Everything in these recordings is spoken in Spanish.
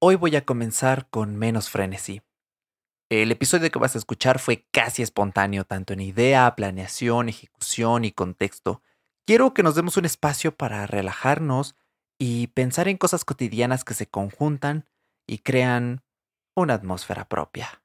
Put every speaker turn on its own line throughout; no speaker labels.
Hoy voy a comenzar con menos frenesí. El episodio que vas a escuchar fue casi espontáneo, tanto en idea, planeación, ejecución y contexto. Quiero que nos demos un espacio para relajarnos y pensar en cosas cotidianas que se conjuntan y crean una atmósfera propia.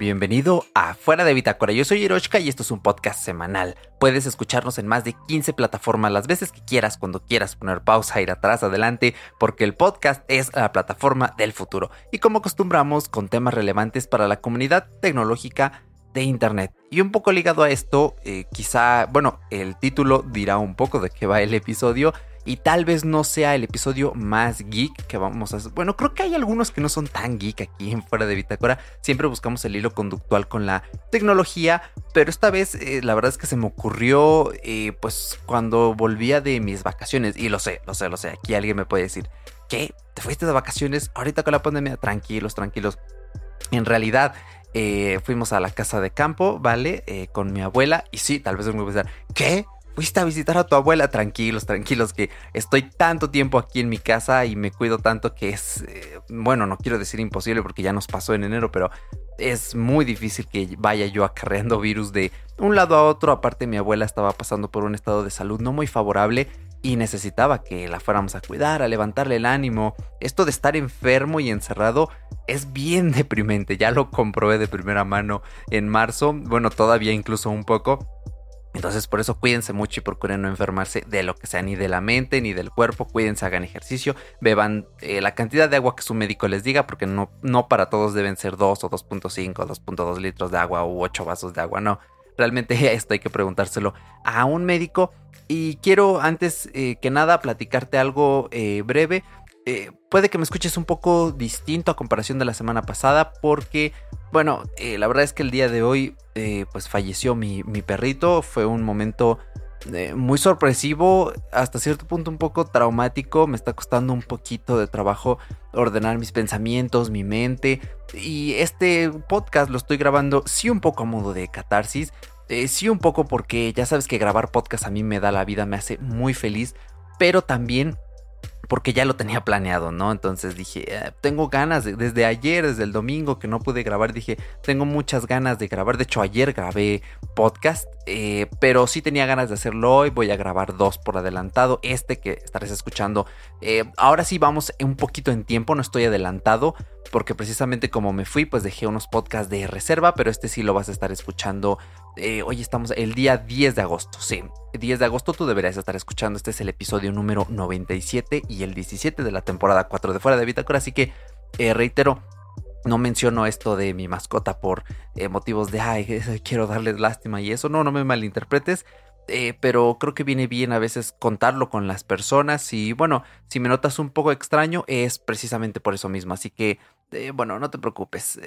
Bienvenido a Fuera de Bitácora. Yo soy Hiroshka y esto es un podcast semanal. Puedes escucharnos en más de 15 plataformas las veces que quieras, cuando quieras poner pausa, ir atrás, adelante, porque el podcast es la plataforma del futuro. Y como acostumbramos, con temas relevantes para la comunidad tecnológica de Internet. Y un poco ligado a esto, eh, quizá, bueno, el título dirá un poco de qué va el episodio y tal vez no sea el episodio más geek que vamos a hacer. Bueno, creo que hay algunos que no son tan geek aquí en Fuera de Bitácora. Siempre buscamos el hilo conductual con la tecnología, pero esta vez eh, la verdad es que se me ocurrió eh, pues cuando volvía de mis vacaciones. Y lo sé, lo sé, lo sé. Aquí alguien me puede decir, ¿qué? ¿Te fuiste de vacaciones? Ahorita con la pandemia, tranquilos, tranquilos. En realidad, eh, fuimos a la casa de campo, ¿vale? con mi abuela. Y sí, tal vez me voy a pensar, ¿qué? Fuiste a visitar a tu abuela, tranquilos, tranquilos, que estoy tanto tiempo aquí en mi casa y me cuido tanto que es, eh, bueno, no quiero decir imposible porque ya nos pasó en enero, pero es muy difícil que vaya yo acarreando virus de un lado a otro. Aparte, mi abuela estaba pasando por un estado de salud no muy favorable y necesitaba que la fuéramos a cuidar, a levantarle el ánimo. Esto de estar enfermo y encerrado es bien deprimente, ya lo comprobé de primera mano en marzo, bueno, todavía incluso un poco. Entonces por eso cuídense mucho y procuren no enfermarse de lo que sea, ni de la mente ni del cuerpo. Cuídense, hagan ejercicio, beban eh, la cantidad de agua que su médico les diga, porque no, no para todos deben ser 2 o 2.5, 2.2 litros de agua u 8 vasos de agua, no. Realmente esto hay que preguntárselo a un médico. Y quiero antes eh, que nada platicarte algo eh, breve. puede que me escuches un poco distinto a comparación de la semana pasada porque bueno, eh, la verdad es que el día de hoy eh, pues falleció mi, perrito. Fue un momento eh, muy sorpresivo, hasta cierto punto un poco traumático. Me está costando un poquito de trabajo ordenar mis pensamientos, mi mente. Y este podcast lo estoy grabando sí un poco a modo de catarsis. sí un poco porque ya sabes que grabar podcast a mí me da la vida, me hace muy feliz. Pero también porque ya lo tenía planeado, ¿no? Entonces dije, ah, tengo ganas, desde ayer, desde el domingo que no pude grabar, dije, tengo muchas ganas de grabar. De hecho, ayer grabé podcast, eh, pero sí tenía ganas de hacerlo hoy. Voy a grabar dos por adelantado. Este que estarás escuchando, eh, ahora sí vamos un poquito en tiempo, no estoy adelantado, porque precisamente como me fui, pues dejé unos podcasts de reserva, pero este sí lo vas a estar escuchando eh, hoy estamos el día 10 de agosto, sí. 10 de agosto tú deberías estar escuchando. Este es el episodio número 97 y el 17 de la temporada 4 de Fuera de Bitácora. Así que eh, reitero, no menciono esto de mi mascota por eh, motivos de, ay, quiero darles lástima y eso. No, no me malinterpretes. pero creo que viene bien a veces contarlo con las personas y bueno, si me notas un poco extraño es precisamente por eso mismo, así que bueno, no te preocupes,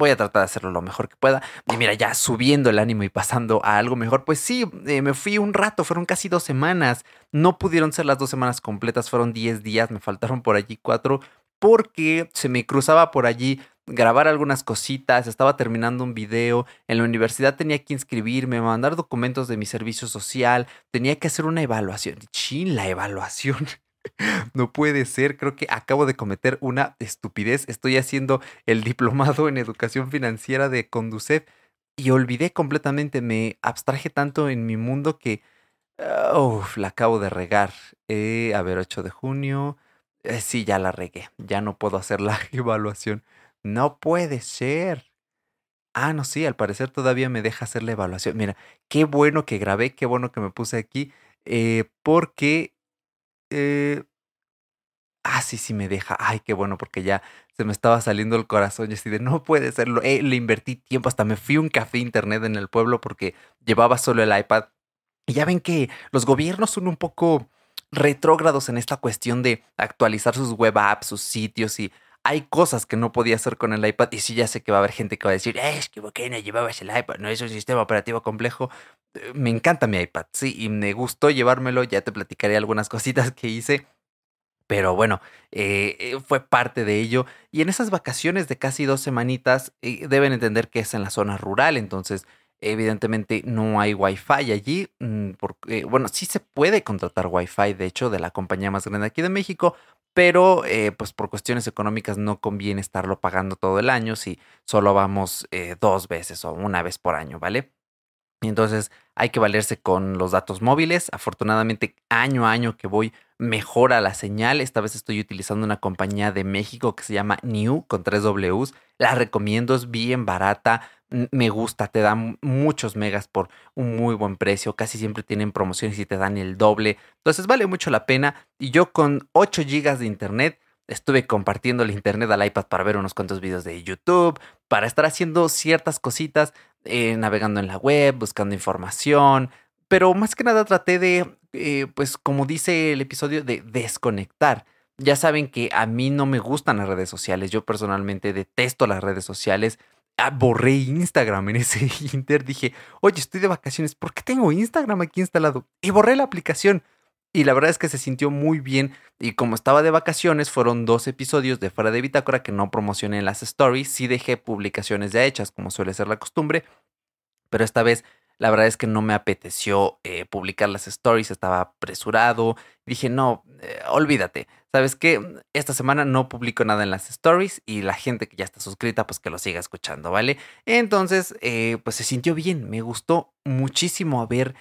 voy a tratar de hacerlo lo mejor que pueda. Y mira, ya subiendo el ánimo y pasando a algo mejor, pues sí, eh, me fui un rato, fueron casi dos semanas. No pudieron ser las dos semanas completas, fueron diez días, me faltaron por allí cuatro, porque se me cruzaba por allí grabar algunas cositas, estaba terminando un video, en la universidad tenía que inscribirme, mandar documentos de mi servicio social, tenía que hacer una evaluación. Chin, la evaluación. No puede ser, creo que acabo de cometer una estupidez. Estoy haciendo el diplomado en educación financiera de Conducef y olvidé completamente, me abstraje tanto en mi mundo que... Uf, la acabo de regar. Eh, a ver, 8 de junio. Eh, sí, ya la regué. Ya no puedo hacer la evaluación. No puede ser. Ah, no, sí, al parecer todavía me deja hacer la evaluación. Mira, qué bueno que grabé, qué bueno que me puse aquí, eh, porque eh, ah, sí, sí me deja. Ay, qué bueno, porque ya se me estaba saliendo el corazón. Y así de, no puede serlo. Eh, le invertí tiempo, hasta me fui a un café internet en el pueblo porque llevaba solo el iPad. Y ya ven que los gobiernos son un poco retrógrados en esta cuestión de actualizar sus web apps, sus sitios y hay cosas que no podía hacer con el iPad y sí ya sé que va a haber gente que va a decir, es que ¿por qué no llevabas el iPad? No es un sistema operativo complejo. Eh, me encanta mi iPad, sí, y me gustó llevármelo, ya te platicaré algunas cositas que hice. Pero bueno, eh, eh, fue parte de ello. Y en esas vacaciones de casi dos semanitas, deben entender que es en la zona rural, entonces evidentemente no hay wifi allí. Mm, porque, bueno, sí se puede contratar wifi, de hecho, de la compañía más grande aquí de México, pero eh, pues por cuestiones económicas no conviene estarlo pagando todo el año si solo vamos eh, dos veces o una vez por año, ¿vale? Y entonces hay que valerse con los datos móviles. Afortunadamente, año a año que voy, mejora la señal. Esta vez estoy utilizando una compañía de México que se llama New con tres Ws. La recomiendo, es bien barata me gusta, te dan muchos megas por un muy buen precio, casi siempre tienen promociones y te dan el doble, entonces vale mucho la pena y yo con 8 gigas de internet estuve compartiendo el internet al iPad para ver unos cuantos videos de YouTube, para estar haciendo ciertas cositas, eh, navegando en la web, buscando información, pero más que nada traté de, eh, pues como dice el episodio, de desconectar. Ya saben que a mí no me gustan las redes sociales, yo personalmente detesto las redes sociales Ah, borré Instagram en ese inter. Dije, oye, estoy de vacaciones, ¿por qué tengo Instagram aquí instalado? Y borré la aplicación. Y la verdad es que se sintió muy bien. Y como estaba de vacaciones, fueron dos episodios de Fuera de Bitácora que no promocioné en las stories. Sí dejé publicaciones ya hechas, como suele ser la costumbre. Pero esta vez la verdad es que no me apeteció eh, publicar las stories, estaba apresurado. Dije, no, eh, olvídate. ¿Sabes qué? Esta semana no publico nada en las stories y la gente que ya está suscrita, pues que lo siga escuchando, ¿vale? Entonces, eh, pues se sintió bien. Me gustó muchísimo haber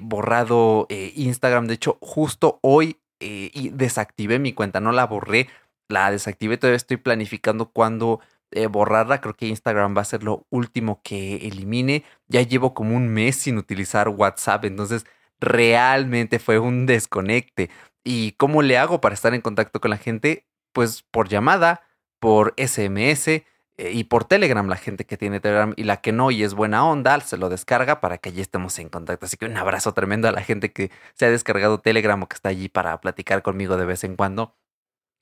borrado Instagram. De hecho, justo hoy desactivé mi cuenta, no la borré, la desactivé. Todavía estoy planificando cuándo eh, borrarla. Creo que Instagram va a ser lo último que elimine. Ya llevo como un mes sin utilizar WhatsApp, entonces realmente fue un desconecte. ¿Y cómo le hago para estar en contacto con la gente? Pues por llamada, por SMS eh, y por Telegram. La gente que tiene Telegram y la que no y es buena onda, se lo descarga para que allí estemos en contacto. Así que un abrazo tremendo a la gente que se ha descargado Telegram o que está allí para platicar conmigo de vez en cuando.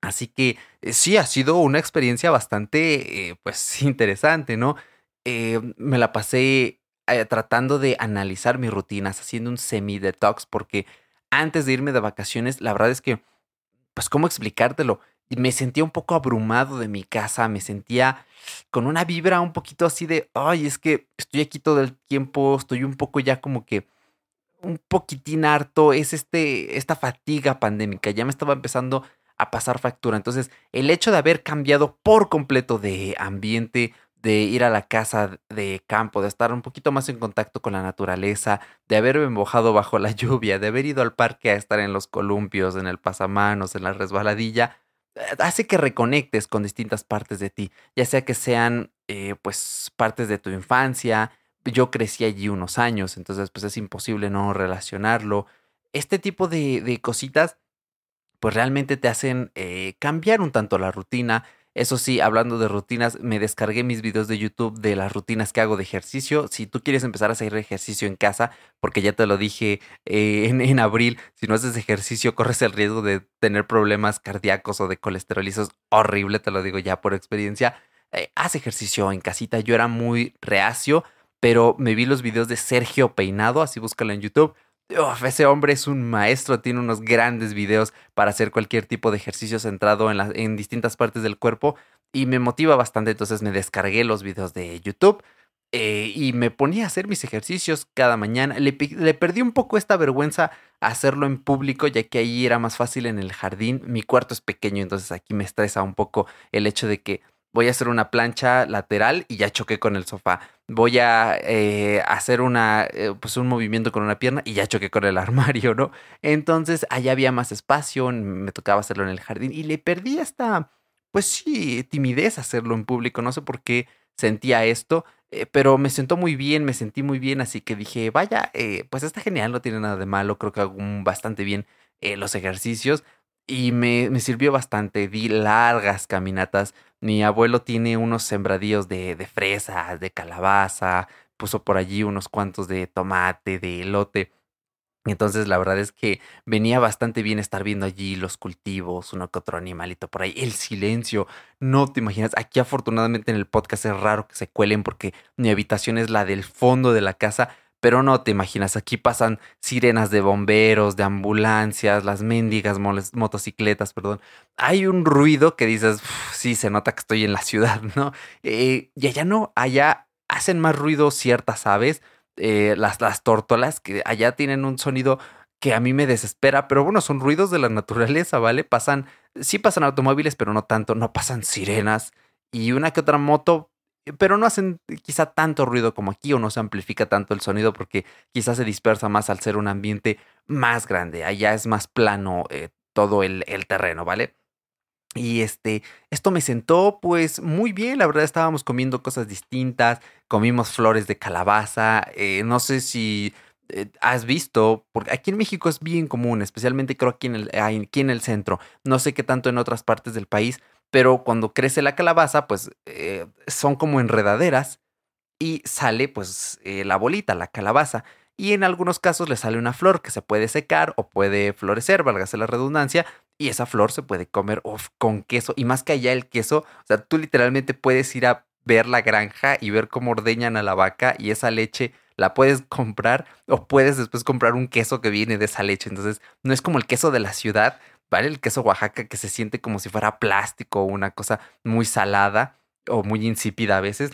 Así que eh, sí, ha sido una experiencia bastante, eh, pues, interesante, ¿no? Eh, me la pasé tratando de analizar mis rutinas, haciendo un semi-detox, porque antes de irme de vacaciones, la verdad es que, pues, ¿cómo explicártelo? Me sentía un poco abrumado de mi casa, me sentía con una vibra un poquito así de, ay, es que estoy aquí todo el tiempo, estoy un poco ya como que un poquitín harto, es este, esta fatiga pandémica, ya me estaba empezando a pasar factura. Entonces, el hecho de haber cambiado por completo de ambiente, de ir a la casa de campo, de estar un poquito más en contacto con la naturaleza, de haberme mojado bajo la lluvia, de haber ido al parque a estar en los columpios, en el pasamanos, en la resbaladilla, hace que reconectes con distintas partes de ti, ya sea que sean eh, pues partes de tu infancia, yo crecí allí unos años, entonces pues es imposible no relacionarlo. Este tipo de, de cositas pues realmente te hacen eh, cambiar un tanto la rutina. Eso sí, hablando de rutinas, me descargué mis videos de YouTube de las rutinas que hago de ejercicio. Si tú quieres empezar a hacer ejercicio en casa, porque ya te lo dije eh, en, abril, si no haces ejercicio corres el riesgo de tener problemas cardíacos o de colesterol. es horrible, te lo digo ya por experiencia. Eh, haz ejercicio en casita. Yo era muy reacio, pero me vi los videos de Sergio Peinado, así búscalo en YouTube ese hombre es un maestro, tiene unos grandes videos para hacer cualquier tipo de ejercicio centrado en, distintas partes del cuerpo y me motiva bastante, entonces me descargué los videos de YouTube eh, y me ponía a hacer mis ejercicios cada mañana. Le, le, perdí un poco esta vergüenza hacerlo en público, ya que ahí era más fácil en el jardín. Mi cuarto es pequeño, entonces aquí me estresa un poco el hecho de que voy a hacer una plancha lateral y ya choqué con el sofá. Voy a eh, hacer una, eh, pues un movimiento con una pierna y ya choqué con el armario, ¿no? Entonces allá había más espacio, me tocaba hacerlo en el jardín y le perdí hasta, pues sí, timidez hacerlo en público. No sé por qué sentía esto, eh, pero me sentó muy bien, me sentí muy bien, así que dije, vaya, pues está genial, no tiene nada de malo, creo que hago bastante bien los ejercicios y me, me, sirvió bastante. Di largas caminatas. Mi abuelo tiene unos sembradíos de, de fresas, de calabaza, puso por allí unos cuantos de tomate, de elote. Entonces, la verdad es que venía bastante bien estar viendo allí los cultivos, uno que otro animalito por ahí, el silencio. No te imaginas, aquí afortunadamente en el podcast es raro que se cuelen porque mi habitación es la del fondo de la casa, pero no te imaginas, aquí pasan sirenas de bomberos, de ambulancias, las mendigas motocicletas, perdón. Hay un ruido que dices, sí, se nota que estoy en la ciudad, ¿no? Eh, y allá no, allá hacen más ruido ciertas aves eh, las, las tórtolas, que allá tienen un sonido que a mí me desespera, pero bueno, son ruidos de la naturaleza, ¿vale? Pasan, sí pasan automóviles, pero no tanto, no pasan sirenas y una que otra moto, pero no hacen quizá tanto ruido como aquí o no se amplifica tanto el sonido porque quizás se dispersa más al ser un ambiente más grande, allá es más plano eh, todo el, el terreno, ¿vale? Y este, esto me sentó pues muy bien, la verdad estábamos comiendo cosas distintas, comimos flores de calabaza, eh, no sé si eh, has visto, porque aquí en México es bien común, especialmente creo aquí en, el, aquí en el centro, no sé qué tanto en otras partes del país, pero cuando crece la calabaza pues eh, son como enredaderas y sale pues la bolita, la calabaza y en algunos casos le sale una flor que se puede secar o puede florecer, válgase la redundancia, y esa flor se puede comer con queso. Y más que allá el queso, o sea, tú literalmente puedes ir a ver la granja y ver cómo ordeñan a la vaca y esa leche la puedes comprar o puedes después comprar un queso que viene de esa leche. Entonces, no es como el queso de la ciudad, ¿vale? El queso Oaxaca que se siente como si fuera plástico una cosa muy salada o muy insípida a veces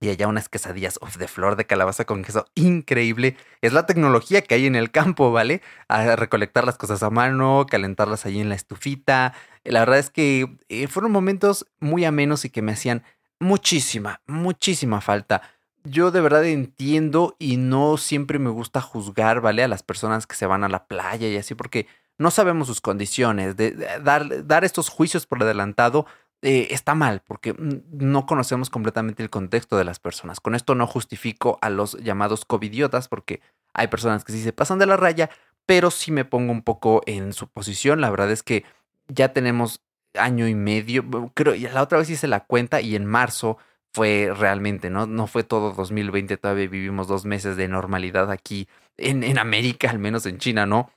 y allá unas quesadillas de flor de calabaza con queso increíble. Es la tecnología que hay en el campo, ¿vale? A recolectar las cosas a mano, calentarlas allí en la estufita. La verdad es que eh, fueron momentos muy amenos y que me hacían muchísima, muchísima falta. Yo de verdad entiendo y no siempre me gusta juzgar, ¿vale? A las personas que se van a la playa y así, porque no sabemos sus condiciones. De, dar, dar estos juicios por adelantado eh, está mal porque no conocemos completamente el contexto de las personas. Con esto no justifico a los llamados covidiotas porque hay personas que sí se pasan de la raya, pero sí me pongo un poco en su posición. La verdad es que ya tenemos año y medio, creo, la otra vez hice la cuenta y en marzo fue realmente, ¿no? No fue todo 2020, todavía vivimos dos meses de normalidad aquí en, en América, al menos en China, ¿no?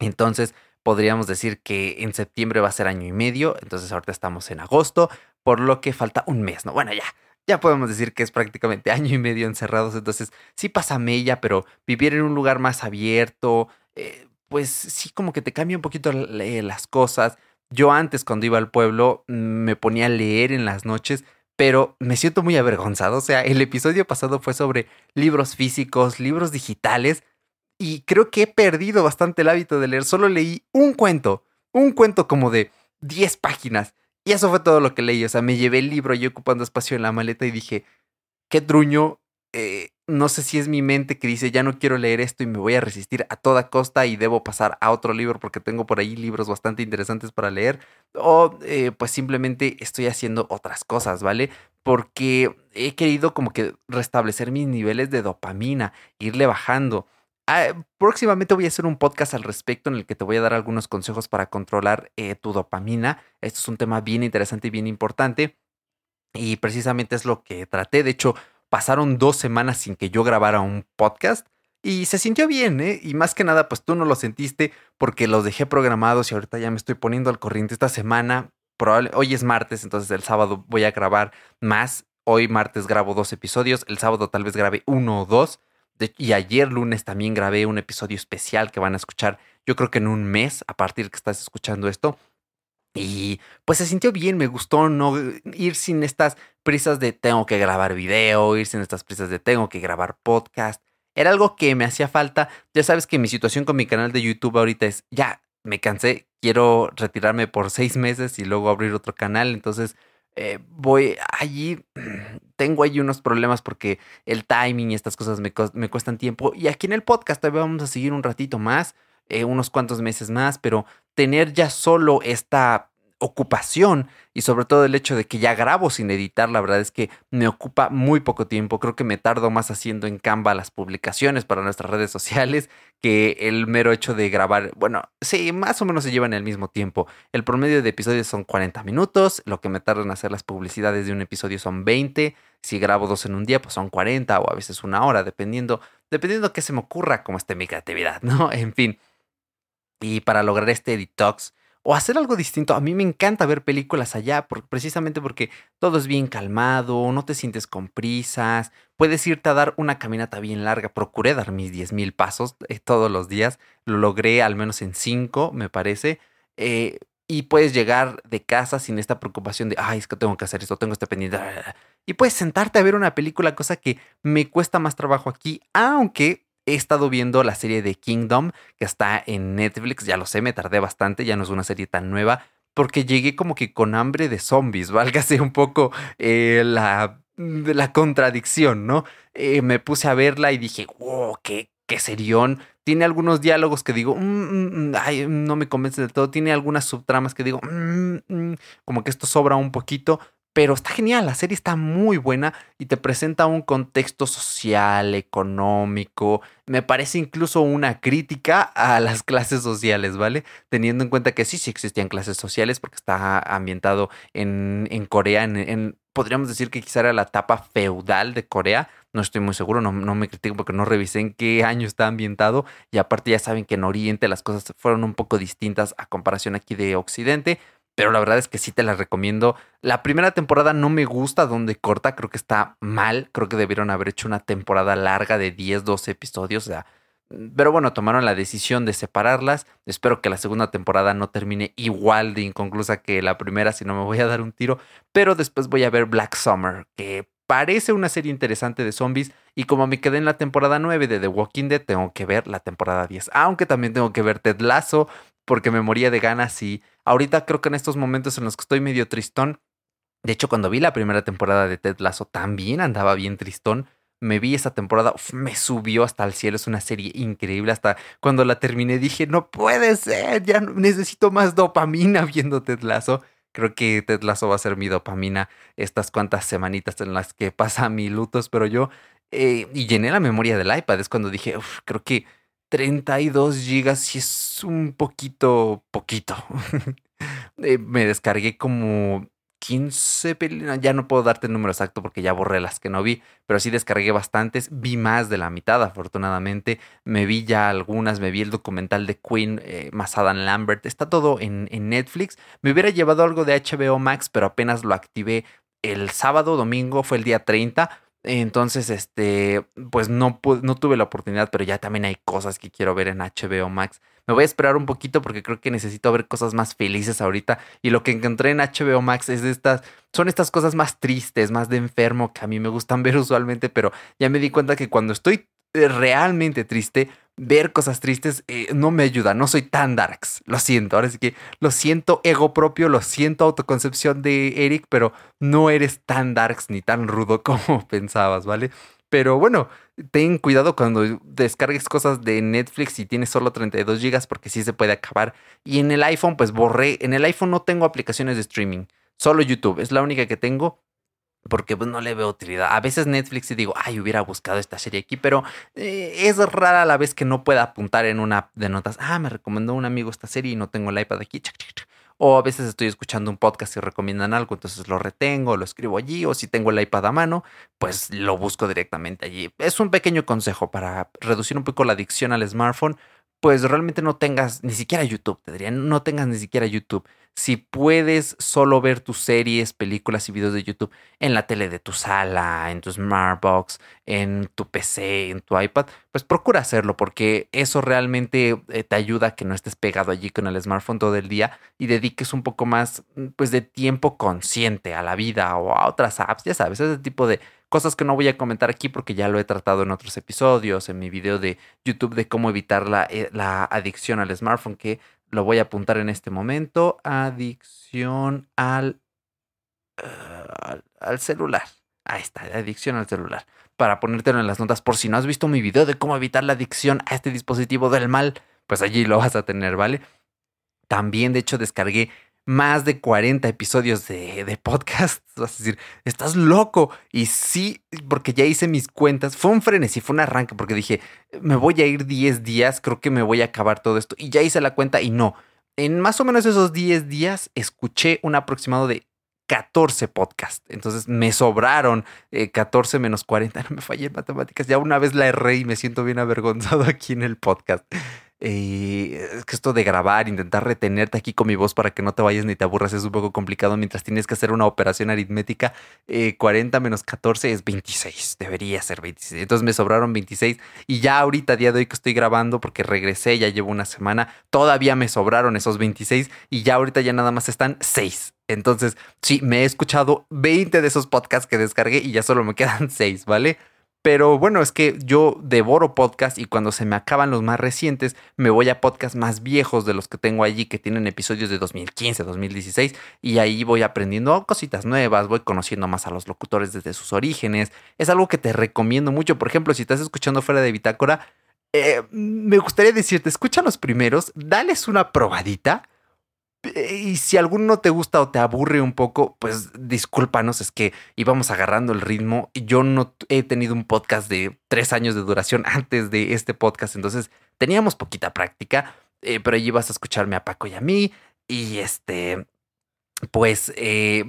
Entonces, podríamos decir que en septiembre va a ser año y medio, entonces ahorita estamos en agosto, por lo que falta un mes, ¿no? Bueno, ya, ya podemos decir que es prácticamente año y medio encerrados, entonces sí pasa mella, pero vivir en un lugar más abierto, eh, pues sí como que te cambia un poquito las cosas. Yo antes cuando iba al pueblo mm, me ponía a leer en las noches, pero me siento muy avergonzado. O sea, el episodio pasado fue sobre libros físicos, libros digitales, y creo que he perdido bastante el hábito de leer. Solo leí un cuento, un cuento como de 10 páginas. Y eso fue todo lo que leí. O sea, me llevé el libro y ocupando espacio en la maleta y dije, qué truño. Eh, no sé si es mi mente que dice, ya no quiero leer esto y me voy a resistir a toda costa y debo pasar a otro libro porque tengo por ahí libros bastante interesantes para leer. O eh, pues simplemente estoy haciendo otras cosas, ¿vale? Porque he querido como que restablecer mis niveles de dopamina, irle bajando. Ah, próximamente voy a hacer un podcast al respecto en el que te voy a dar algunos consejos para controlar eh, tu dopamina. Esto es un tema bien interesante y bien importante. Y precisamente es lo que traté. De hecho, pasaron dos semanas sin que yo grabara un podcast. Y se sintió bien, ¿eh? Y más que nada, pues tú no lo sentiste porque los dejé programados y ahorita ya me estoy poniendo al corriente esta semana. Hoy es martes, entonces el sábado voy a grabar más. Hoy martes grabo dos episodios, el sábado tal vez grabe uno o dos y ayer lunes también grabé un episodio especial que van a escuchar, yo creo que en un mes, a partir que estás escuchando esto. Y pues se sintió bien, me gustó no ir sin estas prisas de tengo que grabar video, ir sin estas prisas de tengo que grabar podcast. Era algo que me hacía falta. Ya sabes que mi situación con mi canal de YouTube ahorita es, ya, me cansé, quiero retirarme por seis meses y luego abrir otro canal. Entonces eh, voy allí, tengo allí unos problemas porque el timing y estas cosas me, cuestan tiempo. Y aquí en el podcast todavía vamos a seguir un ratito más, eh, unos cuantos meses más, pero tener ya solo esta ocupación y sobre todo el hecho de que ya grabo sin editar, la verdad es que me ocupa muy poco tiempo. Creo que me tardo más haciendo en Canva las publicaciones para nuestras redes sociales que el mero hecho de grabar. Bueno, sí, más o menos se llevan el mismo tiempo. El promedio de episodios son 40 minutos, lo que me tarda en hacer las publicidades de un episodio son 20. Si grabo dos en un día, pues son 40 o a veces una hora, dependiendo dependiendo de qué se me ocurra, cómo esté mi creatividad, ¿no? En fin. Y para lograr este detox, o hacer algo distinto. A mí me encanta ver películas allá, precisamente porque todo es bien calmado, no te sientes con prisas, puedes irte a dar una caminata bien larga. Procuré dar mis 10 mil pasos eh, todos los días, lo logré al menos en 5, me parece. Eh, y puedes llegar de casa sin esta preocupación de, ay, es que tengo que hacer esto, tengo este pendiente. Y puedes sentarte a ver una película, cosa que me cuesta más trabajo aquí, aunque he estado viendo la serie de Kingdom que está en Netflix, ya lo sé, me tardé bastante, ya no es una serie tan nueva, porque llegué como que con hambre de zombies, válgase un poco eh, la, la contradicción, ¿no? Eh, me puse a verla y dije, wow, qué, qué serión. Tiene algunos diálogos que digo, mm, mm, mm, ay, no me convence del todo. Tiene algunas subtramas que digo, como que esto sobra un poquito, pero está genial, la serie está muy buena y te presenta un contexto social, económico, me parece incluso una crítica a las clases sociales, ¿vale? Teniendo en cuenta que sí, sí existían clases sociales porque está ambientado en, en Corea, podríamos decir que quizá era la etapa feudal de Corea, no estoy muy seguro, no, no, me critico porque no revisé en qué año está ambientado y aparte ya saben que en Oriente las cosas fueron un poco distintas a comparación aquí de Occidente, pero la verdad es que sí te la recomiendo. La primera temporada no me gusta donde corta, creo que está mal, creo que debieron haber hecho una temporada larga de 10, 12 episodios, o sea, pero bueno, tomaron la decisión de separarlas. Espero que la segunda temporada no termine igual de inconclusa que la primera, si no me voy a dar un tiro. Pero después voy a ver Black Summer, que parece una serie interesante de zombies. Y como me quedé en la temporada 9 de The Walking Dead, tengo que ver la temporada 10. Aunque también tengo que ver Ted Lasso, porque me moría de ganas y ahorita creo que en estos momentos en los que estoy medio tristón, de hecho cuando vi la primera temporada de Ted Lasso también andaba bien tristón, me vi esa temporada, me subió hasta el cielo, es una serie increíble, hasta cuando la terminé dije, no puede ser, ya necesito más dopamina viendo Ted Lasso. Creo que Ted Lasso va a ser mi dopamina estas cuantas semanitas en las que pasa mi lutos, pero yo, eh, y llené la memoria del iPad, es cuando dije, creo que 32 gigas y es un poquito, poquito. Eh, me descargué como 15 películas, ya no puedo darte el número exacto porque ya borré las que no vi, pero sí descargué bastantes, vi más de la mitad afortunadamente, me vi ya algunas, me vi el documental de Queen eh, más Adam Lambert, está todo en, en Netflix, me hubiera llevado algo de HBO Max, pero apenas lo activé el sábado, domingo, fue el día 30, entonces, este, pues no, no tuve la oportunidad, pero ya también hay cosas que quiero ver en HBO Max. Me voy a esperar un poquito porque creo que necesito ver cosas más felices ahorita. Y lo que encontré en HBO Max es estas, son estas cosas más tristes, más de enfermo que a mí me gustan ver usualmente, pero ya me di cuenta que cuando estoy realmente triste, ver cosas tristes eh, no me ayuda, no soy tan darks, lo siento, ahora sí que lo siento ego propio, lo siento autoconcepción de Eric, pero no eres tan darks ni tan rudo como pensabas, ¿vale? Pero bueno, ten cuidado cuando descargues cosas de Netflix y tienes solo 32 GB porque sí se puede acabar. Y en el iPhone, pues borré, en el iPhone no tengo aplicaciones de streaming, solo YouTube, es la única que tengo porque pues, no le veo utilidad. A veces Netflix y digo, ay, hubiera buscado esta serie aquí, pero eh, es rara la vez que no pueda apuntar en una de notas, ah, me recomendó un amigo esta serie y no tengo el iPad aquí. O a veces estoy escuchando un podcast y recomiendan algo, entonces lo retengo, lo escribo allí, o si tengo el iPad a mano, pues lo busco directamente allí. Es un pequeño consejo para reducir un poco la adicción al smartphone, pues realmente no tengas ni siquiera YouTube, te diría, no tengas ni siquiera YouTube. Si puedes solo ver tus series, películas y videos de YouTube en la tele de tu sala, en tu Smartbox, en tu PC, en tu iPad, pues procura hacerlo porque eso realmente eh, te ayuda a que no estés pegado allí con el smartphone todo el día y dediques un poco más mm, pues de tiempo consciente a la vida o a otras apps, ya sabes, ese tipo de cosas que no voy a comentar aquí porque ya lo he tratado en otros episodios, en mi video de YouTube de cómo evitar la, eh, la adicción al smartphone, que lo voy a apuntar en este momento. Adicción al, eh, al, celular. Ahí está, adicción al celular. Para ponértelo en las notas por si no has visto mi video de cómo evitar la adicción a este dispositivo del mal, pues allí lo vas a tener, ¿vale? También, de hecho, descargué más de 40 episodios de, podcast. Vas a decir, estás loco. Y sí, porque ya hice mis cuentas. Fue un frenesí, fue un arranque, porque dije, me voy a ir 10 días, creo que me voy a acabar todo esto. Y ya hice la cuenta y no. En más o menos esos 10 días escuché un aproximado de 14 podcasts. Entonces me sobraron 14 eh, menos 40. No me fallé en matemáticas. Ya una vez la erré y me siento bien avergonzado aquí en el podcast. Es que esto de grabar, intentar retenerte aquí con mi voz para que no te vayas ni te aburras es un poco complicado mientras tienes que hacer una operación aritmética. 40 eh, menos 14 es 26, debería ser 26. Entonces me sobraron 26 y ya ahorita, día de hoy que estoy grabando, porque regresé, ya llevo una semana, todavía me sobraron esos 26 y ya ahorita ya nada más están 6. Entonces, sí, me he escuchado 20 de esos podcasts que descargué y ya solo me quedan 6, ¿vale? Pero bueno, es que yo devoro podcast y cuando se me acaban los más recientes, me voy a podcasts más viejos de los que tengo allí que tienen episodios de 2015, 2016 y ahí voy aprendiendo cositas nuevas, voy conociendo más a los locutores desde sus orígenes. Es algo que te recomiendo mucho. Por ejemplo, si estás escuchando fuera de Bitácora, eh, me gustaría decirte, escucha los primeros, dales una probadita y si alguno te gusta o te aburre un poco, pues discúlpanos, es que íbamos agarrando el ritmo. Yo no he tenido un podcast de tres años de duración antes de este podcast, entonces teníamos poquita práctica, eh, pero allí vas a escucharme a Paco y a mí. Y este, pues eh,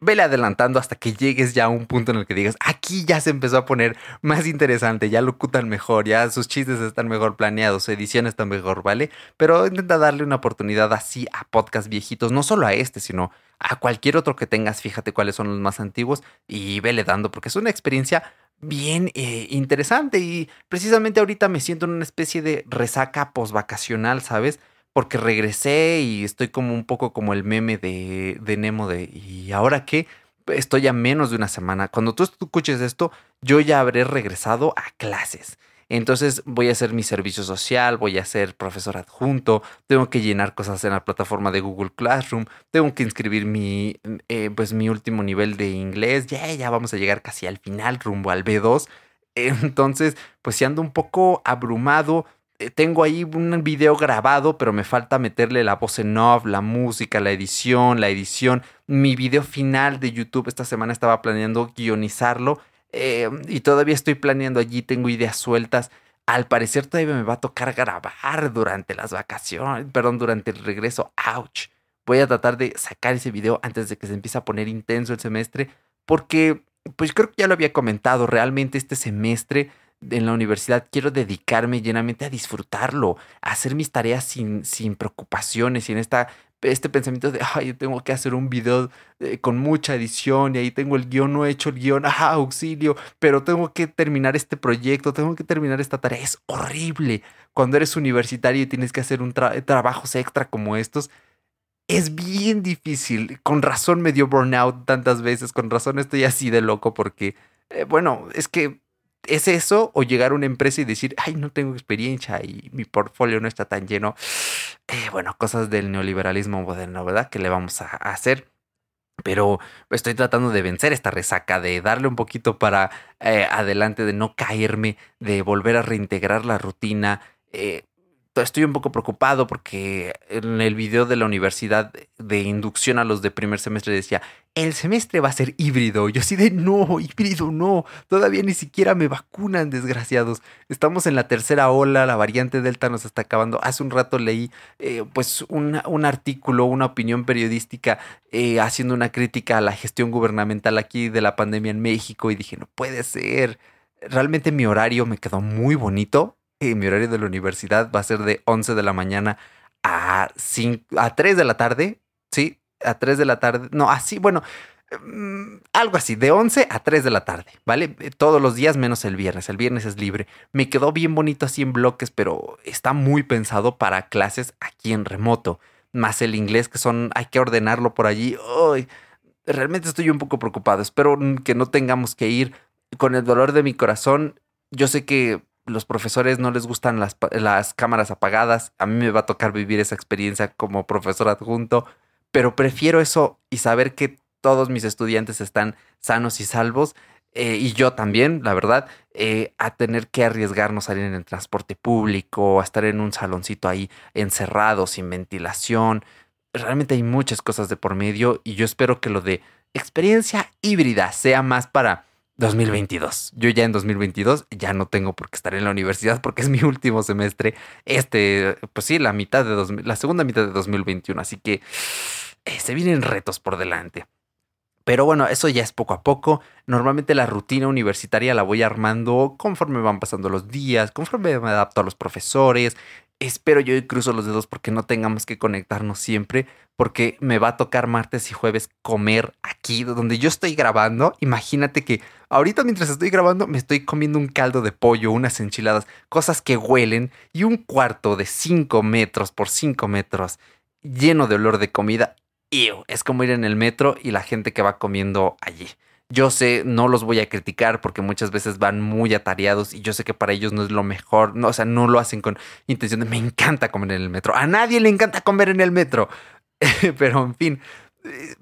vele adelantando hasta que llegues ya a un punto en el que digas, aquí ya se empezó a poner más interesante, ya locutan mejor, ya sus chistes están mejor planeados, su edición está mejor, ¿vale? Pero intenta darle una oportunidad así a podcast viejitos, no solo a este, sino a cualquier otro que tengas, fíjate cuáles son los más antiguos y vele dando, porque es una experiencia bien eh, interesante y precisamente ahorita me siento en una especie de resaca postvacacional, ¿sabes? Porque regresé y estoy como un poco como el meme de, de Nemo de ¿y ahora qué? Estoy a menos de una semana. Cuando tú escuches esto, yo ya habré regresado a clases. Entonces voy a hacer mi servicio social, voy a ser profesor adjunto, tengo que llenar cosas en la plataforma de Google Classroom, tengo que inscribir mi, eh, pues mi último nivel de inglés, ya, ya vamos a llegar casi al final, rumbo al B2. Entonces, pues si ando un poco abrumado, tengo ahí un video grabado, pero me falta meterle la voz en off, la música, la edición, la edición. Mi video final de YouTube esta semana estaba planeando guionizarlo eh, y todavía estoy planeando allí, tengo ideas sueltas. Al parecer todavía me va a tocar grabar durante las vacaciones, perdón, durante el regreso. ¡Auch! Voy a tratar de sacar ese video antes de que se empiece a poner intenso el semestre, porque, pues creo que ya lo había comentado, realmente este semestre en la universidad quiero dedicarme llenamente a disfrutarlo, a hacer mis tareas sin, sin preocupaciones, sin esta, este pensamiento de, ay, yo tengo que hacer un video eh, con mucha edición y ahí tengo el guion, no he hecho el guion, ah, auxilio, pero tengo que terminar este proyecto, tengo que terminar esta tarea. Es horrible cuando eres universitario y tienes que hacer un trabajos extra como estos. Es bien difícil. Con razón me dio burnout tantas veces. Con razón estoy así de loco porque, eh, bueno, es que ¿Es eso o llegar a una empresa y decir, ay, no tengo experiencia y mi portfolio no está tan lleno? Eh, bueno, cosas del neoliberalismo moderno, ¿verdad? Que le vamos a, hacer? Pero estoy tratando de vencer esta resaca, de darle un poquito para eh, adelante, de no caerme, de volver a reintegrar la rutina. Eh, estoy un poco preocupado porque en el video de la universidad de inducción a los de primer semestre decía, el semestre va a ser híbrido. Yo así de, no, híbrido no, todavía ni siquiera me vacunan, desgraciados. Estamos en la tercera ola, la variante Delta nos está acabando. Hace un rato leí eh, pues un, un, artículo, una opinión periodística eh, haciendo una crítica a la gestión gubernamental aquí de la pandemia en México y dije, no puede ser. Realmente mi horario me quedó muy bonito mi horario de la universidad va a ser de 11 de la mañana a, 5, a 3 de la tarde. Sí, a 3 de la tarde. No, así, bueno, mm, algo así, de 11 a 3 de la tarde, ¿vale? Todos los días menos el viernes. El viernes es libre. Me quedó bien bonito así en bloques, pero está muy pensado para clases aquí en remoto. Más el inglés, que son, hay que ordenarlo por allí. realmente estoy un poco preocupado. Espero que no tengamos que ir con el dolor de mi corazón. Yo sé que los profesores no les gustan las, las, cámaras apagadas. A mí me va a tocar vivir esa experiencia como profesor adjunto, pero prefiero eso y saber que todos mis estudiantes están sanos y salvos. Eh, y yo también, la verdad, eh, a tener que arriesgarnos a salir en el transporte público, a estar en un saloncito ahí encerrado, sin ventilación. Realmente hay muchas cosas de por medio y yo espero que lo de experiencia híbrida sea más para 2022. Yo ya en 2022 ya no tengo por qué estar en la universidad porque es mi último semestre. Este, pues sí, la mitad de la segunda mitad de 2021. Así que eh, se vienen retos por delante. Pero bueno, eso ya es poco a poco. Normalmente la rutina universitaria la voy armando conforme van pasando los días, conforme me adapto a los profesores. Espero yo y cruzo los dedos porque no tengamos que conectarnos siempre, porque me va a tocar martes y jueves comer aquí donde yo estoy grabando. Imagínate que ahorita mientras estoy grabando me estoy comiendo un caldo de pollo, unas enchiladas, cosas que huelen y un cuarto de 5 metros por 5 metros lleno de olor de comida es como ir en el metro y la gente que va comiendo allí. Yo sé, no los voy a criticar porque muchas veces van muy atareados y yo sé que para ellos no es lo mejor, no, o sea, no lo hacen con intención de me encanta comer en el metro. A nadie le encanta comer en el metro. Pero en fin, eh,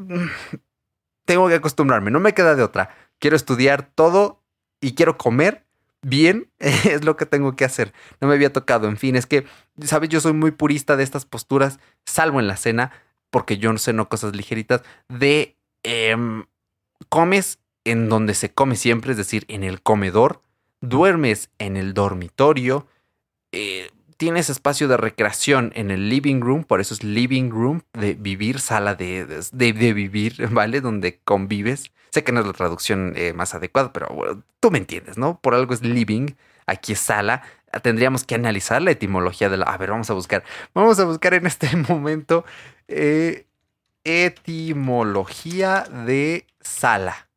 tengo que acostumbrarme, no me queda de otra. Quiero estudiar todo y quiero comer bien, es lo que tengo que hacer. No me había tocado, en fin, es que, sabes, yo soy muy purista de estas posturas, salvo en la cena porque yo no sé, no cosas ligeritas, de em, comes en donde se come siempre, es decir, en el comedor, duermes en el dormitorio, eh, tienes espacio de recreación en el living room, por eso es living room, de vivir, sala de, de, vivir, ¿vale? Donde convives. Sé que no es la traducción eh, más adecuada, pero bueno, tú me entiendes, ¿no? Por algo es living, aquí es sala. Tendríamos que analizar la etimología de la... A ver, vamos a buscar. Vamos a buscar en este momento eh, etimología de sala.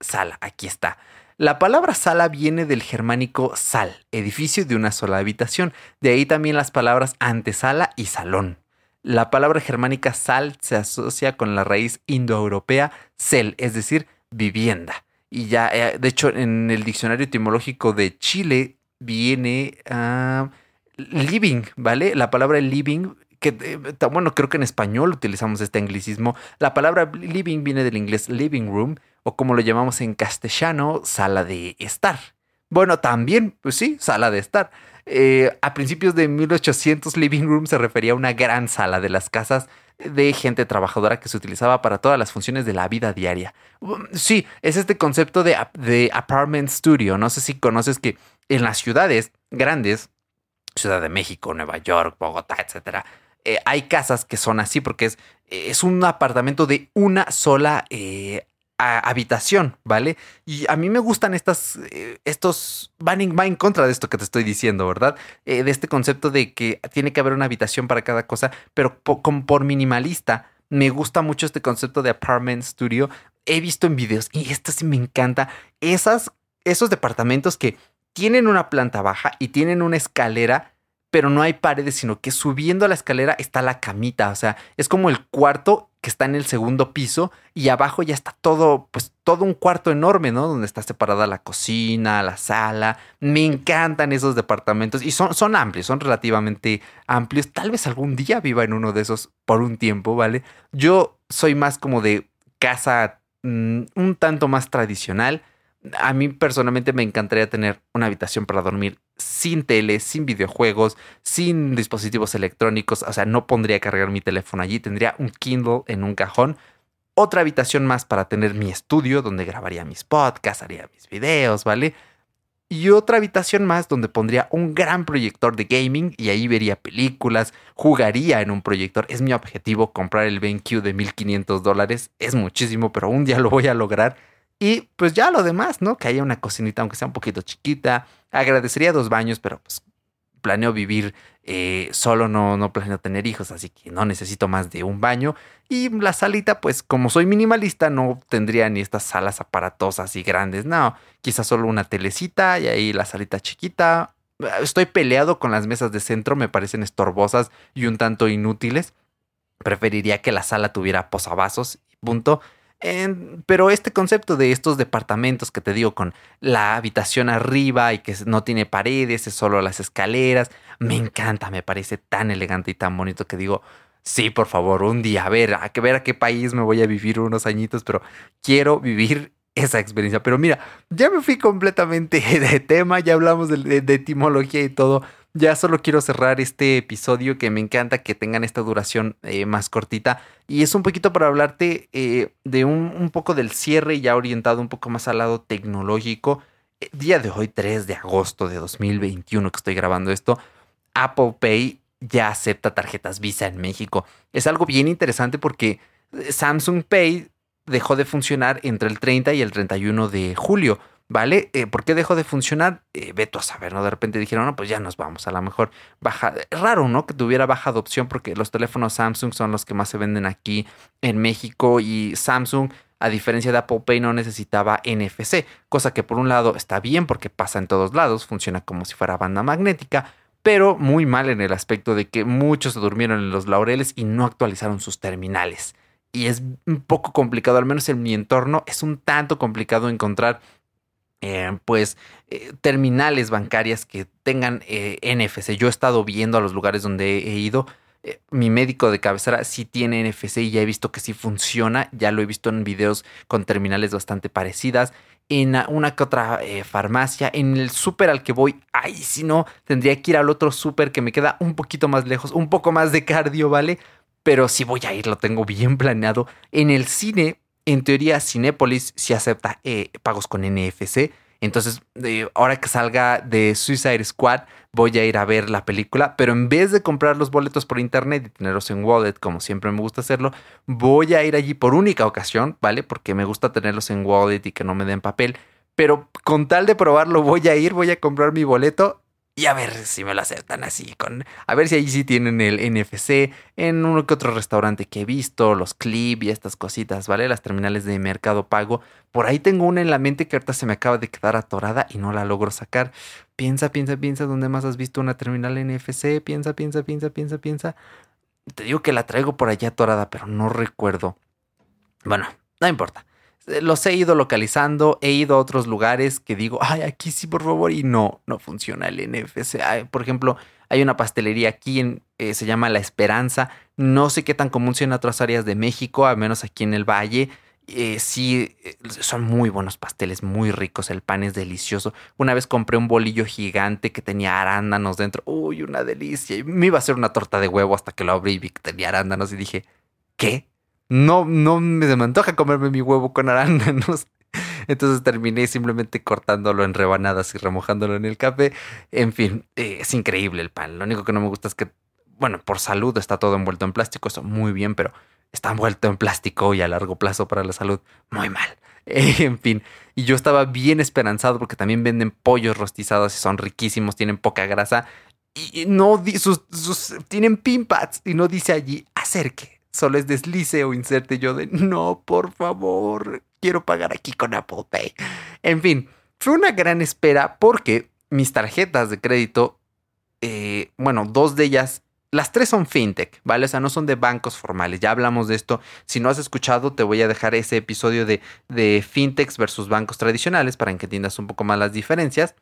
Sala, aquí está. La palabra sala viene del germánico sal, edificio de una sola habitación. De ahí también las palabras antesala y salón. La palabra germánica sal se asocia con la raíz indoeuropea sel, es decir, vivienda. Y ya, eh, de hecho, en el diccionario etimológico de Chile viene a living, ¿vale? La palabra living que eh, bueno, creo que en español utilizamos este anglicismo. La palabra living viene del inglés living room o como lo llamamos en castellano, sala de estar. Bueno, también, pues sí, sala de estar. Eh, a principios de 1800, living room se refería a una gran sala de las casas de gente trabajadora que se utilizaba para todas las funciones de la vida diaria. Um, sí, es este concepto de, de apartment studio. No sé si conoces que en las ciudades grandes, Ciudad de México, Nueva York, Bogotá, etcétera, eh, hay casas que son así porque es, es un apartamento de una sola eh, habitación, ¿vale? Y a mí me gustan estas, eh, estos, van en, va en contra de esto que te estoy diciendo, ¿verdad? de este concepto de que tiene que haber una habitación para cada cosa, pero como por minimalista, me gusta mucho este concepto de apartment studio. He visto en videos y esto sí me encanta, esas, esos departamentos que tienen una planta baja y tienen una escalera pero no hay paredes, sino que subiendo la escalera está la camita, o sea, es como el cuarto que está en el segundo piso y abajo ya está todo, pues todo un cuarto enorme, ¿no? Donde está separada la cocina, la sala. Me encantan esos departamentos y son, son amplios, son relativamente amplios. Tal vez algún día viva en uno de esos por un tiempo, ¿vale? Yo soy más como de casa mm, un tanto más tradicional a mí personalmente me encantaría tener una habitación para dormir sin tele, sin videojuegos, sin dispositivos electrónicos. O sea, no pondría a cargar mi teléfono allí. Tendría un Kindle en un cajón. Otra habitación más para tener mi estudio donde grabaría mis podcasts, haría mis videos, ¿vale? Y otra habitación más donde pondría un gran proyector de gaming y ahí vería películas, jugaría en un proyector. Es mi objetivo comprar el BenQ de 1500 dólares. Es muchísimo, pero un día lo voy a lograr y pues ya lo demás, ¿no? Que haya una cocinita, aunque sea un poquito chiquita. Agradecería dos baños, pero pues planeo vivir eh, solo, no, no planeo tener hijos, así que no necesito más de un baño. Y la salita, pues como soy minimalista, no tendría ni estas salas aparatosas y grandes, no, quizás solo una telecita y ahí la salita chiquita. Estoy peleado con las mesas de centro, me parecen estorbosas y un tanto inútiles. Preferiría que la sala tuviera posavasos y pero este concepto de estos departamentos que te digo con la habitación arriba y que no tiene paredes, es solo las escaleras, me encanta, me parece tan elegante y tan bonito que digo, sí, por favor, un día, a ver, a ver a qué país me voy a vivir unos añitos, pero quiero vivir esa experiencia. Pero mira, ya me fui completamente de tema, ya hablamos de etimología y todo. Ya solo quiero cerrar este episodio que me encanta que tengan esta duración eh, más cortita. Y es un poquito para hablarte eh, de un, poco del cierre ya orientado un poco más al lado tecnológico. Eh, día de hoy, 3 de agosto de 2021 que estoy grabando esto, Apple Pay ya acepta tarjetas Visa en México. Es algo bien interesante porque Samsung Pay dejó de funcionar entre el 30 y el 31 de julio. ¿Vale? Eh, ¿Por qué dejó de funcionar? Eh, veto a saber, ¿no? De repente dijeron, no, pues ya nos vamos. A lo mejor baja. Raro, ¿no? Que tuviera baja adopción porque los teléfonos Samsung son los que más se venden aquí en México y Samsung, a diferencia de Apple Pay, no necesitaba NFC, cosa que por un lado está bien porque pasa en todos lados, funciona como si fuera banda magnética, pero muy mal en el aspecto de que muchos se durmieron en los laureles y no actualizaron sus terminales. Y es un poco complicado, al menos en mi entorno, es un tanto complicado encontrar eh, pues eh, terminales bancarias que tengan eh, NFC. Yo he estado viendo a los lugares donde he ido. mi médico de cabecera sí tiene NFC y ya he visto que sí funciona. Ya lo he visto en videos con terminales bastante parecidas. En una que otra farmacia, en el súper al que voy, ay, si no, tendría que ir al otro súper que me queda un poquito más lejos, un poco más de cardio, ¿vale? Pero si voy a ir, lo tengo bien planeado. En el cine, en teoría, Cinépolis sí acepta eh, pagos con NFC. Entonces, ahora que salga de Suicide Squad, voy a ir a ver la película, pero en vez de comprar los boletos por internet y tenerlos en wallet, como siempre me gusta hacerlo, voy a ir allí por única ocasión, ¿vale? Porque me gusta tenerlos en wallet y que no me den papel. Pero con tal de probarlo, voy a ir, voy a comprar mi boleto y a ver si me lo aceptan así, con, a ver si ahí sí tienen el NFC en uno que otro restaurante que he visto, los clip y estas cositas, ¿vale? Las terminales de mercado pago. Por ahí tengo una en la mente que ahorita se me acaba de quedar atorada y no la logro sacar. Piensa, piensa, piensa, ¿dónde más has visto una terminal NFC? Piensa, piensa, piensa, piensa, piensa. Te digo que la traigo por allá atorada, pero no recuerdo. Bueno, no importa. Eh, los he ido localizando, he ido a otros lugares que digo, ay, aquí sí, por favor, y no, no funciona el NFC. por ejemplo, hay una pastelería aquí, en, eh, se llama La Esperanza. No sé qué tan común sea en otras áreas de México, al menos aquí en el Valle. Eh, sí, son muy buenos pasteles, muy ricos, el pan es delicioso. Una vez compré un bolillo gigante que tenía arándanos dentro. Uy, una delicia. Y me iba a hacer una torta de huevo hasta que lo abrí y vi que tenía arándanos y dije, ¿qué? No, no me, se me antoja comerme mi huevo con arándanos. Entonces terminé simplemente cortándolo en rebanadas y remojándolo en el café. En fin, eh, es increíble el pan. Lo único que no me gusta es que, bueno, por salud está todo envuelto en plástico, eso muy bien, pero está envuelto en plástico y a largo plazo para la salud, muy mal. en fin, y yo estaba bien esperanzado porque también venden pollos rostizados y son riquísimos, tienen poca grasa y no sus, sus, tienen pin pads y no dice allí acerque solo es deslice o inserte yo de no, por favor, quiero pagar aquí con Apple Pay. En fin, fue una gran espera porque mis tarjetas de crédito, eh, bueno, dos de ellas, las tres son fintech, ¿vale? O sea, no son de bancos formales, ya hablamos de esto. Si no has escuchado, te voy a dejar ese episodio de, de fintechs versus bancos tradicionales para que entiendas un poco más las diferencias.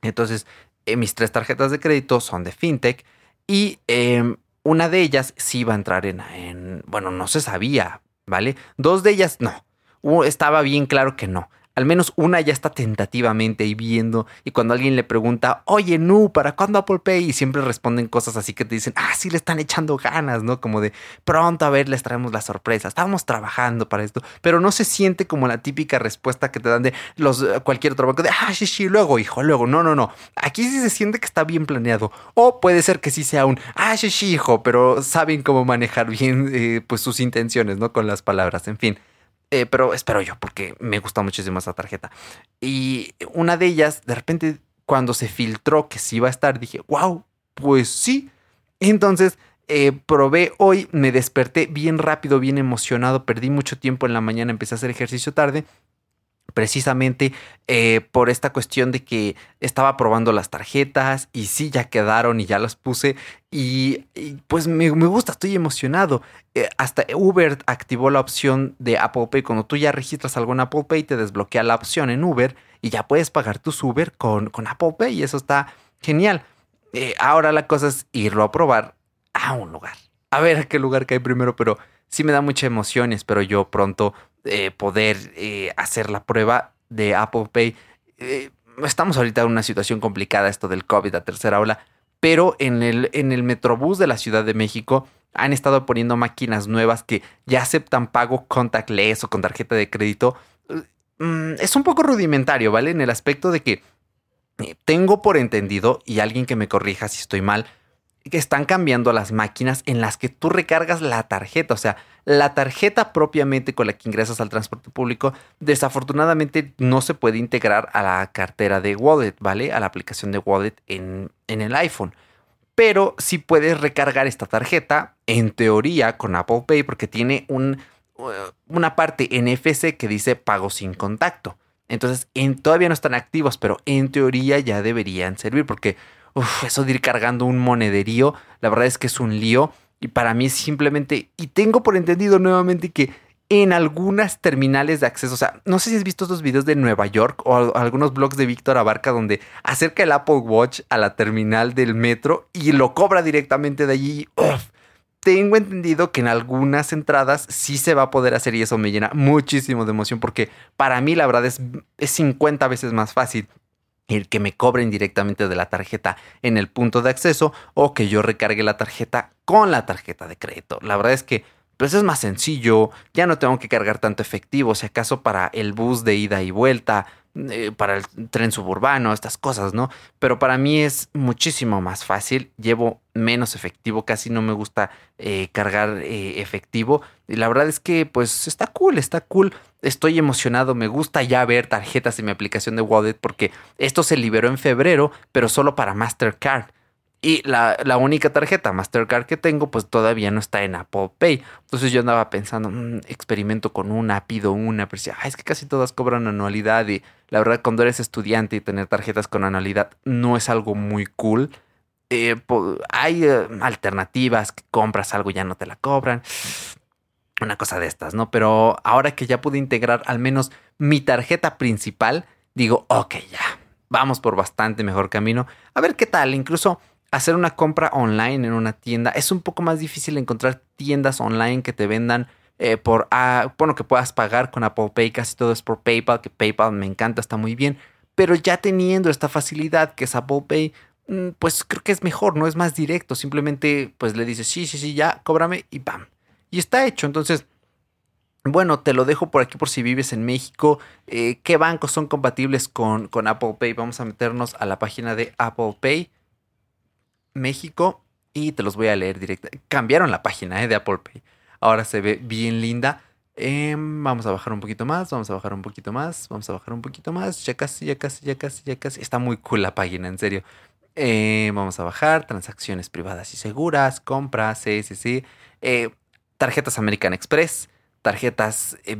Entonces, eh, mis tres tarjetas de crédito son de fintech y em, una de ellas sí iba a entrar en, bueno, no se sabía, ¿vale? Dos de ellas no. estaba bien claro que no al menos una ya está tentativamente ahí viendo y cuando alguien le pregunta, oye, Nu, ¿para cuándo Apple Pay? Y siempre responden cosas así que te dicen, ah, sí le están echando ganas, ¿no? Como de, pronto a ver, les traemos la sorpresa, estamos trabajando para esto, pero no se siente como la típica respuesta que te dan de los, eh, cualquier otro banco de, ah, sí, sí, luego, hijo, luego, no, no, no, aquí sí se siente que está bien planeado, o puede ser que sí sea un, ah, sí, sí, hijo, pero saben cómo manejar bien, eh, pues sus intenciones, ¿no? Con las palabras, en fin. Eh, pero espero yo, porque me gusta muchísimo esa tarjeta. Y una de ellas, de repente, cuando se filtró que sí iba a estar, dije, wow, pues sí. Entonces, eh, probé hoy, me desperté bien rápido, bien emocionado, perdí mucho tiempo en la mañana, empecé a hacer ejercicio tarde precisamente eh, por esta cuestión de que estaba probando las tarjetas y sí, ya quedaron y ya las puse y, pues me, gusta, estoy emocionado. Eh, hasta Uber activó la opción de Apple Pay. Cuando tú ya registras algo en Apple Pay, te desbloquea la opción en Uber y ya puedes pagar tus Uber con, con Apple Pay y eso está genial. Eh, ahora la cosa es irlo a probar a un lugar. A ver a qué lugar cae primero, pero sí me da mucha emoción y espero yo pronto eh, poder eh, hacer la prueba de Apple Pay. Eh, estamos ahorita en una situación complicada esto del COVID a tercera ola, pero en el, en el Metrobús de la Ciudad de México han estado poniendo máquinas nuevas que ya aceptan pago contactless o con tarjeta de crédito. Mm, es un poco rudimentario, ¿vale? En el aspecto de que tengo por entendido, y alguien que me corrija si estoy mal, que están cambiando las máquinas en las que tú recargas la tarjeta. O sea, La tarjeta propiamente con la que ingresas al transporte público, desafortunadamente no se puede integrar a la cartera de Wallet, ¿vale? A la aplicación de Wallet en, en el iPhone. Pero sí puedes recargar esta tarjeta, en teoría, con Apple Pay, porque tiene un, uh, una parte NFC que dice pago sin contacto. Entonces, en, todavía no están activos, pero en teoría ya deberían servir, porque eso de ir cargando un monederío, la verdad es que es un lío. Y para mí es simplemente, y tengo por entendido nuevamente que en algunas terminales de acceso, o sea, no sé si has visto estos videos de Nueva York o algunos blogs de Víctor Abarca donde acerca el Apple Watch a la terminal del metro y lo cobra directamente de allí. Tengo entendido que en algunas entradas sí se va a poder hacer y eso me llena muchísimo de emoción porque para mí la verdad es, es 50 veces más fácil el que me cobren directamente de la tarjeta en el punto de acceso o que yo recargue la tarjeta con la tarjeta de crédito. La verdad es que pues es más sencillo, ya no tengo que cargar tanto efectivo, si acaso para el bus de ida y vuelta, eh, para el tren suburbano, estas cosas, ¿no? Pero para mí es muchísimo más fácil, llevo menos efectivo, casi no me gusta eh, cargar eh, efectivo. Y la verdad es que pues está cool, está cool. Estoy emocionado, me gusta ya ver tarjetas en mi aplicación de Wallet porque esto se liberó en febrero, pero solo para Mastercard. Y la, única tarjeta Mastercard que tengo, pues todavía no está en Apple Pay. Entonces yo andaba pensando, mm, experimento con una, pido una, pero decía, es que casi todas cobran anualidad. Y la verdad, cuando eres estudiante y tener tarjetas con anualidad no es algo muy cool. Eh, hay eh, alternativas que compras algo y ya no te la cobran. Una cosa de estas, ¿no? Pero ahora que ya pude integrar al menos mi tarjeta principal, digo, ok, ya, vamos por bastante mejor camino. A ver qué tal, incluso hacer una compra online en una tienda. Es un poco más difícil encontrar tiendas online que te vendan eh, por, ah, bueno, que puedas pagar con Apple Pay, casi todo es por PayPal, que PayPal me encanta, está muy bien. Pero ya teniendo esta facilidad que es Apple Pay, mm, pues creo que es mejor, no es más directo. Simplemente pues le dices, sí, sí, sí, ya, cóbrame y ¡pam! Y está hecho. Entonces, bueno, te lo dejo por aquí por si vives en México. Eh, ¿Qué bancos son compatibles con, con Apple Pay? Vamos a meternos a la página de Apple Pay. México y te los voy a leer directo. Cambiaron la página eh, de Apple Pay. Ahora se ve bien linda. Em, vamos a bajar un poquito más, vamos a bajar un poquito más, vamos a bajar un poquito más. Ya casi, ya casi, ya casi, ya casi. Está muy cool la página, en serio. Em, vamos a bajar transacciones privadas y seguras, compras, sí, sí, sí. Eh, tarjetas American Express, tarjetas eh,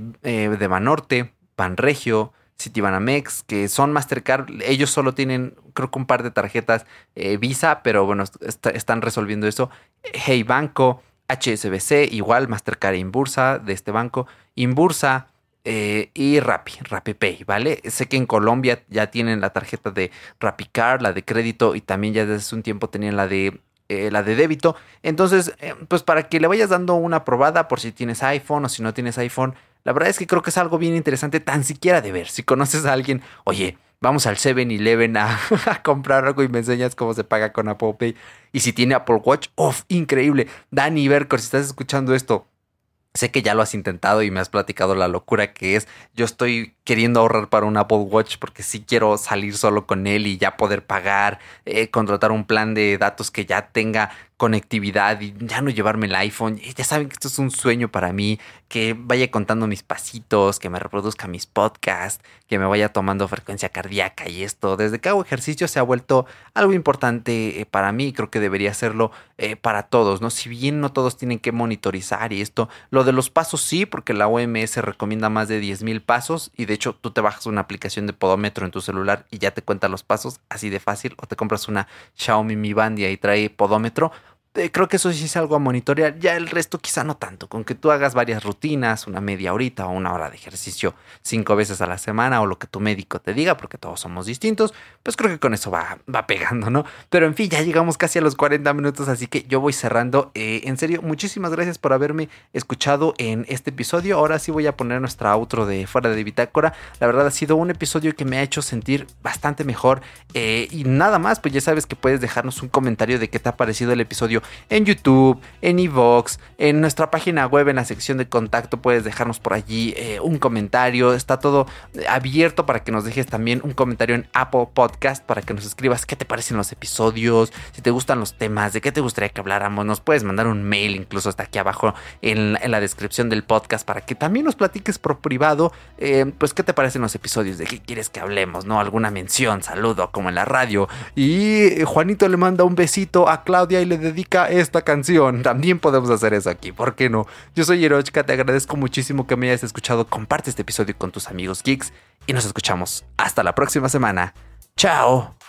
de Banorte, Panregio, Citibanamex, que son Mastercard. Ellos solo tienen, creo que un par de tarjetas eh, Visa, pero bueno, están resolviendo eso. Hey Banco, HSBC, igual Mastercard Inbursa de este banco, Inbursa eh, y Rappi, RappiPay, ¿vale? Sé que en Colombia ya tienen la tarjeta de RappiCard, la de crédito y también ya desde un tiempo tenían la de eh, la de débito. Entonces, pues para que le vayas dando una probada por si tienes iPhone o si no tienes iPhone, la verdad es que creo que es algo bien interesante tan siquiera de ver. Si conoces a alguien, oye, vamos al 7-Eleven a, comprar algo y me enseñas cómo se paga con Apple Pay. Y si tiene Apple Watch, ¡oh, increíble! Dani Bercor, si estás escuchando esto, Sé que ya lo has intentado y me has platicado la locura que es. Yo estoy queriendo ahorrar para un Apple Watch porque sí quiero salir solo con él y ya poder pagar, eh, contratar un plan de datos que ya tenga conectividad y ya no llevarme el iPhone. Ya saben que esto es un sueño para mí, que vaya contando mis pasitos, que me reproduzca mis podcasts, que me vaya tomando frecuencia cardíaca y esto. Desde que hago ejercicio se ha vuelto algo importante eh, para mí, creo que debería serlo eh, para todos, ¿no? Si bien no todos tienen que monitorizar y esto, lo de los pasos sí, porque la OMS recomienda más de 10.000 pasos y de hecho tú te bajas una aplicación de podómetro en tu celular y ya te cuenta los pasos así de fácil o te compras una Xiaomi Mi Band y ahí trae podómetro creo que eso sí es algo a monitorear. Ya el resto quizá no tanto. Con que tú hagas varias rutinas, una media horita o una hora de ejercicio cinco veces a la semana o lo que tu médico te diga, porque todos somos distintos, pues creo que con eso va, va pegando, ¿no? Pero en fin, ya llegamos casi a los 40 minutos, así que yo voy cerrando. Eh, en serio, muchísimas gracias por haberme escuchado en este episodio. Ahora sí voy a poner nuestra outro de fuera de bitácora. La verdad ha sido un episodio que me ha hecho sentir bastante mejor. Eh, y nada más, pues ya sabes que puedes dejarnos un comentario de qué te ha parecido el episodio en YouTube, en Evox, en nuestra página web, en la sección de contacto, puedes dejarnos por allí eh, un comentario. Está todo abierto para que nos dejes también un comentario en Apple Podcast, para que nos escribas qué te parecen los episodios, si te gustan los temas, de qué te gustaría que habláramos. Nos puedes mandar un mail incluso hasta aquí abajo en, la descripción del podcast para que también nos platiques por privado, eh, pues qué te parecen los episodios, de qué quieres que hablemos, ¿no? Alguna mención, saludo, como en la radio. Y Juanito le manda un besito a Claudia y le esta canción. También podemos hacer eso aquí, ¿por qué no? Yo soy Hirochka, te agradezco muchísimo que me hayas escuchado. Comparte este episodio con tus amigos geeks y nos escuchamos hasta la próxima semana. Chao.